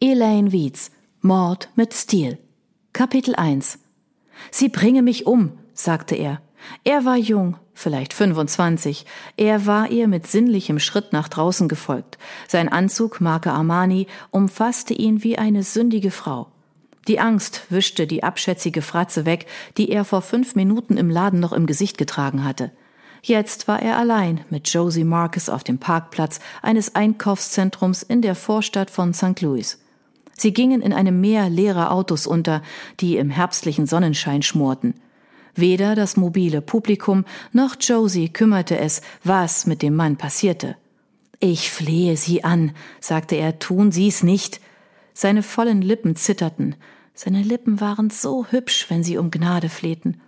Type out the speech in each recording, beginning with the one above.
Elaine Wietz, Mord mit Stil. Kapitel 1 Sie bringe mich um, sagte er. Er war jung, vielleicht 25. Er war ihr mit sinnlichem Schritt nach draußen gefolgt. Sein Anzug, Marke Armani, umfasste ihn wie eine sündige Frau. Die Angst wischte die abschätzige Fratze weg, die er vor fünf Minuten im Laden noch im Gesicht getragen hatte. Jetzt war er allein mit Josie Marcus auf dem Parkplatz eines Einkaufszentrums in der Vorstadt von St. Louis. Sie gingen in einem Meer leerer Autos unter, die im herbstlichen Sonnenschein schmorten. Weder das mobile Publikum noch Josie kümmerte es, was mit dem Mann passierte. Ich flehe Sie an, sagte er, tun Sie's nicht. Seine vollen Lippen zitterten. Seine Lippen waren so hübsch, wenn sie um Gnade flehten.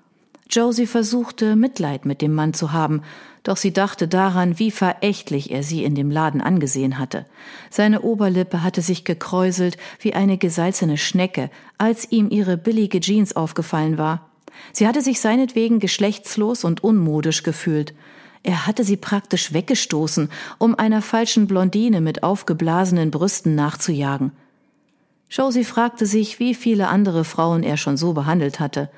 Josie versuchte, Mitleid mit dem Mann zu haben, doch sie dachte daran, wie verächtlich er sie in dem Laden angesehen hatte. Seine Oberlippe hatte sich gekräuselt wie eine gesalzene Schnecke, als ihm ihre billige Jeans aufgefallen war. Sie hatte sich seinetwegen geschlechtslos und unmodisch gefühlt. Er hatte sie praktisch weggestoßen, um einer falschen Blondine mit aufgeblasenen Brüsten nachzujagen. Josie fragte sich, wie viele andere Frauen er schon so behandelt hatte.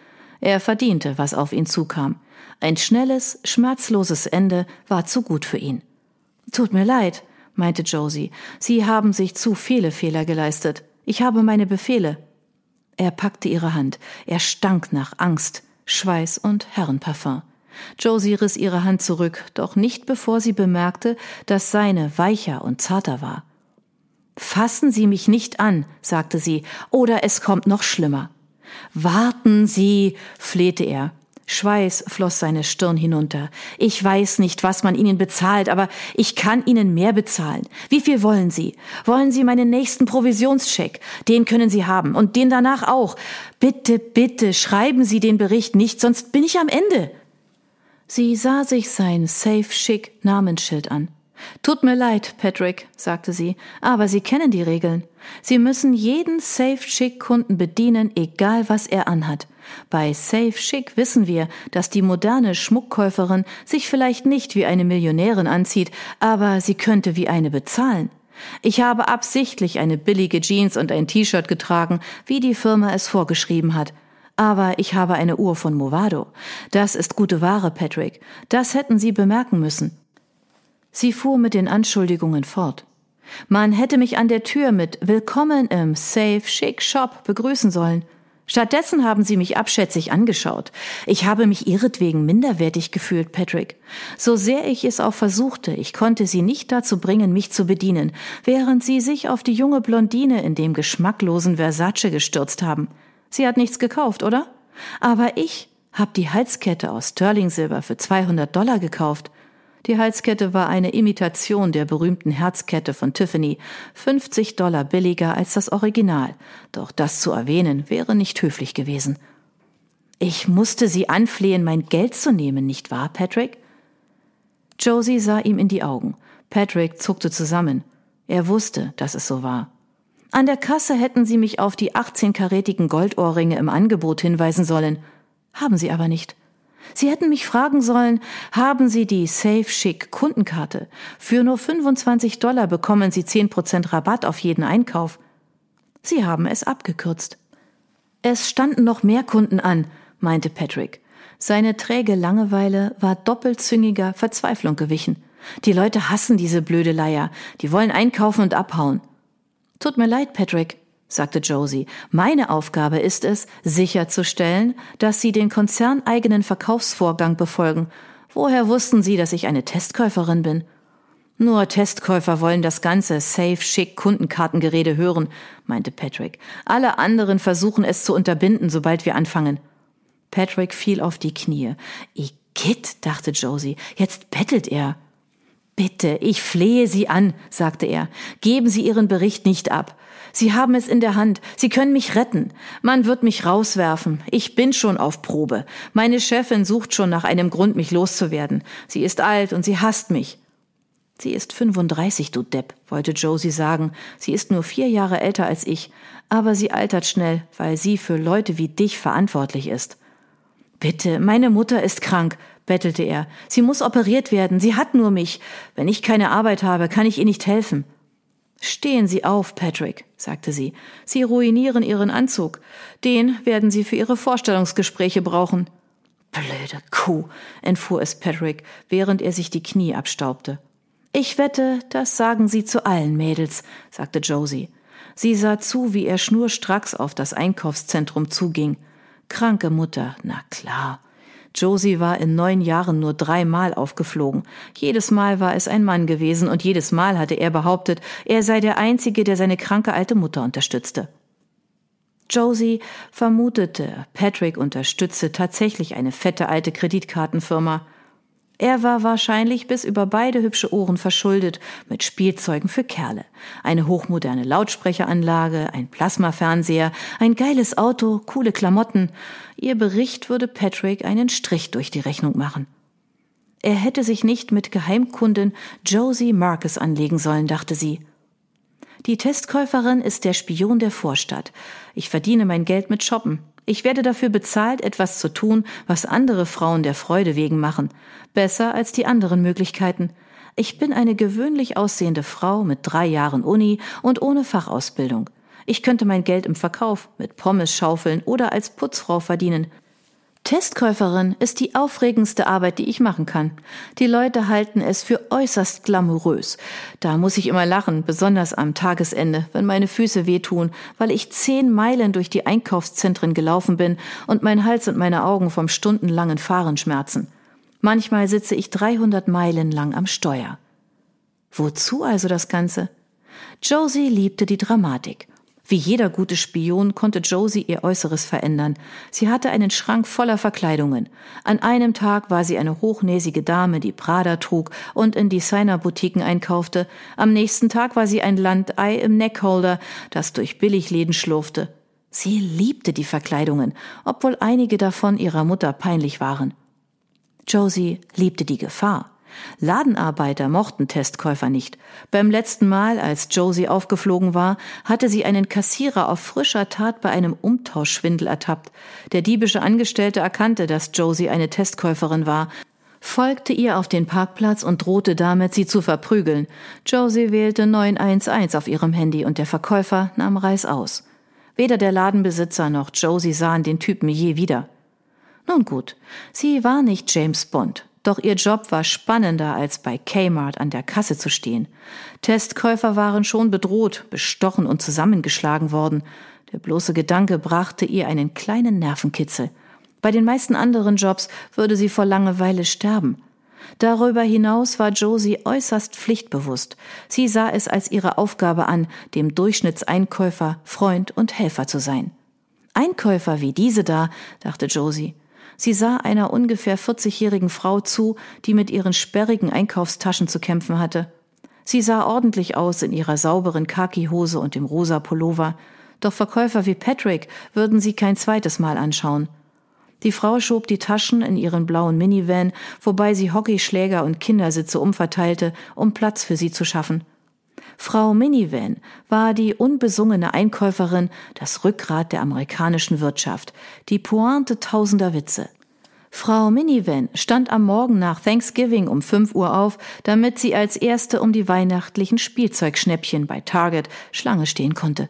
Er verdiente, was auf ihn zukam. Ein schnelles, schmerzloses Ende war zu gut für ihn. Tut mir leid, meinte Josie. Sie haben sich zu viele Fehler geleistet. Ich habe meine Befehle. Er packte ihre Hand. Er stank nach Angst, Schweiß und Herrenparfum. Josie riss ihre Hand zurück, doch nicht bevor sie bemerkte, dass seine weicher und zarter war. Fassen Sie mich nicht an, sagte sie, oder es kommt noch schlimmer. Warten Sie, flehte er. Schweiß floss seine Stirn hinunter. Ich weiß nicht, was man Ihnen bezahlt, aber ich kann Ihnen mehr bezahlen. Wie viel wollen Sie? Wollen Sie meinen nächsten Provisionscheck? Den können Sie haben und den danach auch. Bitte, bitte, schreiben Sie den Bericht nicht, sonst bin ich am Ende. Sie sah sich sein Safe Schick Namensschild an. Tut mir leid, Patrick, sagte sie, aber Sie kennen die Regeln. Sie müssen jeden Safe Chic Kunden bedienen, egal was er anhat. Bei Safe Chic wissen wir, dass die moderne Schmuckkäuferin sich vielleicht nicht wie eine Millionärin anzieht, aber sie könnte wie eine bezahlen. Ich habe absichtlich eine billige Jeans und ein T-Shirt getragen, wie die Firma es vorgeschrieben hat. Aber ich habe eine Uhr von Movado. Das ist gute Ware, Patrick. Das hätten Sie bemerken müssen. Sie fuhr mit den Anschuldigungen fort. Man hätte mich an der Tür mit Willkommen im Safe Chic Shop begrüßen sollen. Stattdessen haben sie mich abschätzig angeschaut. Ich habe mich ihretwegen minderwertig gefühlt, Patrick. So sehr ich es auch versuchte, ich konnte sie nicht dazu bringen, mich zu bedienen, während sie sich auf die junge Blondine in dem geschmacklosen Versace gestürzt haben. Sie hat nichts gekauft, oder? Aber ich hab die Halskette aus Sterling-Silber für 200 Dollar gekauft. Die Halskette war eine Imitation der berühmten Herzkette von Tiffany, 50 Dollar billiger als das Original, doch das zu erwähnen wäre nicht höflich gewesen. Ich musste Sie anflehen, mein Geld zu nehmen, nicht wahr, Patrick? Josie sah ihm in die Augen. Patrick zuckte zusammen. Er wusste, dass es so war. An der Kasse hätten Sie mich auf die 18-karätigen Goldohrringe im Angebot hinweisen sollen. Haben Sie aber nicht. Sie hätten mich fragen sollen, haben Sie die Safe Chic Kundenkarte? Für nur 25 Dollar bekommen Sie 10% Rabatt auf jeden Einkauf. Sie haben es abgekürzt. Es standen noch mehr Kunden an, meinte Patrick. Seine träge Langeweile war doppelzüngiger Verzweiflung gewichen. Die Leute hassen diese blöde Leier. Die wollen einkaufen und abhauen. Tut mir leid, Patrick, sagte Josie. Meine Aufgabe ist es, sicherzustellen, dass Sie den konzerneigenen Verkaufsvorgang befolgen. Woher wussten Sie, dass ich eine Testkäuferin bin? Nur Testkäufer wollen das ganze safe, schick Kundenkartengerede hören, meinte Patrick. Alle anderen versuchen es zu unterbinden, sobald wir anfangen. Patrick fiel auf die Knie. Igitt, dachte Josie, jetzt bettelt er. Bitte, ich flehe Sie an, sagte er. Geben Sie Ihren Bericht nicht ab. Sie haben es in der Hand. Sie können mich retten. Man wird mich rauswerfen. Ich bin schon auf Probe. Meine Chefin sucht schon nach einem Grund, mich loszuwerden. Sie ist alt und sie hasst mich. Sie ist 35, du Depp, wollte Josie sagen. Sie ist nur vier Jahre älter als ich. Aber sie altert schnell, weil sie für Leute wie dich verantwortlich ist. Bitte, meine Mutter ist krank, bettelte er. Sie muss operiert werden. Sie hat nur mich. Wenn ich keine Arbeit habe, kann ich ihr nicht helfen. Stehen Sie auf, Patrick, sagte sie. Sie ruinieren Ihren Anzug. Den werden Sie für Ihre Vorstellungsgespräche brauchen. Blöde Kuh, entfuhr es Patrick, während er sich die Knie abstaubte. Ich wette, das sagen Sie zu allen Mädels, sagte Josie. Sie sah zu, wie er schnurstracks auf das Einkaufszentrum zuging. Kranke Mutter, na klar. Josie war in neun Jahren nur dreimal aufgeflogen. Jedes Mal war es ein Mann gewesen und jedes Mal hatte er behauptet, er sei der Einzige, der seine kranke alte Mutter unterstützte. Josie vermutete, Patrick unterstütze tatsächlich eine fette alte Kreditkartenfirma. Er war wahrscheinlich bis über beide hübsche Ohren verschuldet mit Spielzeugen für Kerle. Eine hochmoderne Lautsprecheranlage, ein Plasmafernseher, ein geiles Auto, coole Klamotten. Ihr Bericht würde Patrick einen Strich durch die Rechnung machen. Er hätte sich nicht mit Geheimkundin Josie Marcus anlegen sollen, dachte sie. Die Testkäuferin ist der Spion der Vorstadt. Ich verdiene mein Geld mit Shoppen. Ich werde dafür bezahlt, etwas zu tun, was andere Frauen der Freude wegen machen. Besser als die anderen Möglichkeiten. Ich bin eine gewöhnlich aussehende Frau mit drei Jahren Uni und ohne Fachausbildung. Ich könnte mein Geld im Verkauf, mit Pommes schaufeln oder als Putzfrau verdienen. Testkäuferin ist die aufregendste Arbeit, die ich machen kann. Die Leute halten es für äußerst glamourös. Da muss ich immer lachen, besonders am Tagesende, wenn meine Füße wehtun, weil ich zehn Meilen durch die Einkaufszentren gelaufen bin und mein Hals und meine Augen vom stundenlangen Fahren schmerzen. Manchmal sitze ich 300 Meilen lang am Steuer. Wozu also das Ganze? Josie liebte die Dramatik. Wie jeder gute Spion konnte Josie ihr Äußeres verändern. Sie hatte einen Schrank voller Verkleidungen. An einem Tag war sie eine hochnäsige Dame, die Prada trug und in Designerboutiquen einkaufte. Am nächsten Tag war sie ein Landei im Neckholder, das durch Billigläden schlurfte. Sie liebte die Verkleidungen, obwohl einige davon ihrer Mutter peinlich waren. Josie liebte die Gefahr. Ladenarbeiter mochten Testkäufer nicht. Beim letzten Mal, als Josie aufgeflogen war, hatte sie einen Kassierer auf frischer Tat bei einem Umtauschschwindel ertappt. Der diebische Angestellte erkannte, dass Josie eine Testkäuferin war, folgte ihr auf den Parkplatz und drohte damit, sie zu verprügeln. Josie wählte 911 auf ihrem Handy und der Verkäufer nahm Reis aus. Weder der Ladenbesitzer noch Josie sahen den Typen je wieder. Nun gut, sie war nicht James Bond. Doch ihr Job war spannender, als bei Kmart an der Kasse zu stehen. Testkäufer waren schon bedroht, bestochen und zusammengeschlagen worden. Der bloße Gedanke brachte ihr einen kleinen Nervenkitzel. Bei den meisten anderen Jobs würde sie vor Langeweile sterben. Darüber hinaus war Josie äußerst pflichtbewusst. Sie sah es als ihre Aufgabe an, dem Durchschnittseinkäufer Freund und Helfer zu sein. Einkäufer wie diese da, dachte Josie. Sie sah einer ungefähr 40-jährigen Frau zu, die mit ihren sperrigen Einkaufstaschen zu kämpfen hatte. Sie sah ordentlich aus in ihrer sauberen Khaki-Hose und dem rosa Pullover. Doch Verkäufer wie Patrick würden sie kein zweites Mal anschauen. Die Frau schob die Taschen in ihren blauen Minivan, wobei sie Hockeyschläger und Kindersitze umverteilte, um Platz für sie zu schaffen. Frau Minivan war die unbesungene Einkäuferin, das Rückgrat der amerikanischen Wirtschaft, die Pointe tausender Witze. Frau Minivan stand am Morgen nach Thanksgiving um 5 Uhr auf, damit sie als erste um die weihnachtlichen Spielzeugschnäppchen bei Target Schlange stehen konnte.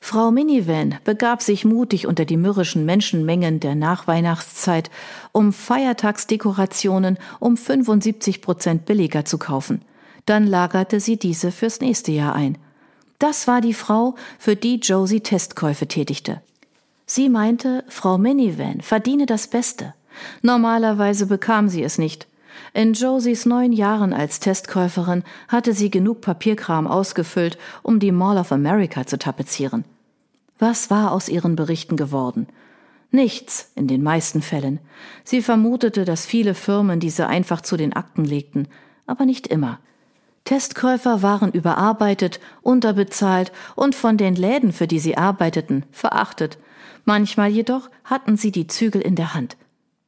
Frau Minivan begab sich mutig unter die mürrischen Menschenmengen der Nachweihnachtszeit, um Feiertagsdekorationen um 75 Prozent billiger zu kaufen – dann lagerte sie diese fürs nächste Jahr ein. Das war die Frau, für die Josie Testkäufe tätigte. Sie meinte, Frau Minivan verdiene das Beste. Normalerweise bekam sie es nicht. In Josies neun Jahren als Testkäuferin hatte sie genug Papierkram ausgefüllt, um die Mall of America zu tapezieren. Was war aus ihren Berichten geworden? Nichts in den meisten Fällen. Sie vermutete, dass viele Firmen diese einfach zu den Akten legten, aber nicht immer. Testkäufer waren überarbeitet, unterbezahlt und von den Läden, für die sie arbeiteten, verachtet. Manchmal jedoch hatten sie die Zügel in der Hand.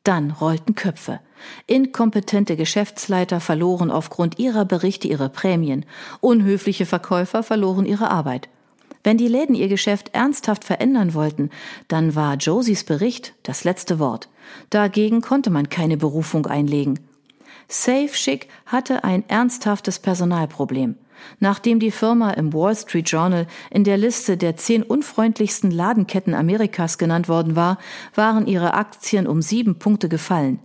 Dann rollten Köpfe. Inkompetente Geschäftsleiter verloren aufgrund ihrer Berichte ihre Prämien. Unhöfliche Verkäufer verloren ihre Arbeit. Wenn die Läden ihr Geschäft ernsthaft verändern wollten, dann war Josies Bericht das letzte Wort. Dagegen konnte man keine Berufung einlegen. Safe Schick hatte ein ernsthaftes Personalproblem. Nachdem die Firma im Wall Street Journal in der Liste der zehn unfreundlichsten Ladenketten Amerikas genannt worden war, waren ihre Aktien um sieben Punkte gefallen.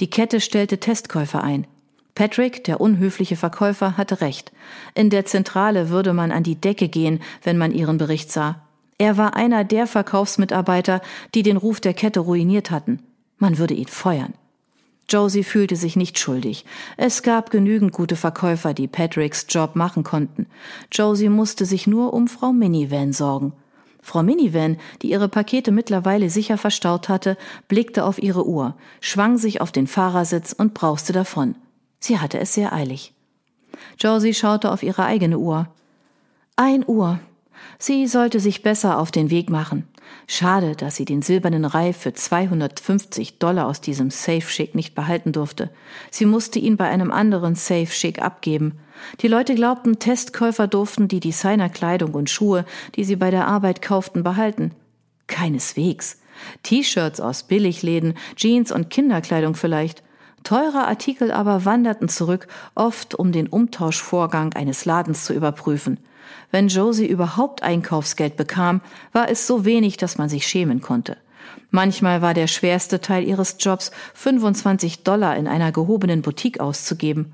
Die Kette stellte Testkäufer ein. Patrick, der unhöfliche Verkäufer, hatte recht. In der Zentrale würde man an die Decke gehen, wenn man ihren Bericht sah. Er war einer der Verkaufsmitarbeiter, die den Ruf der Kette ruiniert hatten. Man würde ihn feuern. Josie fühlte sich nicht schuldig. Es gab genügend gute Verkäufer, die Patricks Job machen konnten. Josie musste sich nur um Frau Minivan sorgen. Frau Minivan, die ihre Pakete mittlerweile sicher verstaut hatte, blickte auf ihre Uhr, schwang sich auf den Fahrersitz und brauste davon. Sie hatte es sehr eilig. Josie schaute auf ihre eigene Uhr. Ein Uhr. Sie sollte sich besser auf den Weg machen. Schade, dass sie den silbernen Reif für 250 Dollar aus diesem Safe Schick nicht behalten durfte. Sie musste ihn bei einem anderen Safe Schick abgeben. Die Leute glaubten, Testkäufer durften die Designerkleidung und Schuhe, die sie bei der Arbeit kauften, behalten. Keineswegs. T-Shirts aus Billigläden, Jeans und Kinderkleidung vielleicht. Teure Artikel aber wanderten zurück, oft um den Umtauschvorgang eines Ladens zu überprüfen. Wenn Josie überhaupt Einkaufsgeld bekam, war es so wenig, dass man sich schämen konnte. Manchmal war der schwerste Teil ihres Jobs, 25 Dollar in einer gehobenen Boutique auszugeben.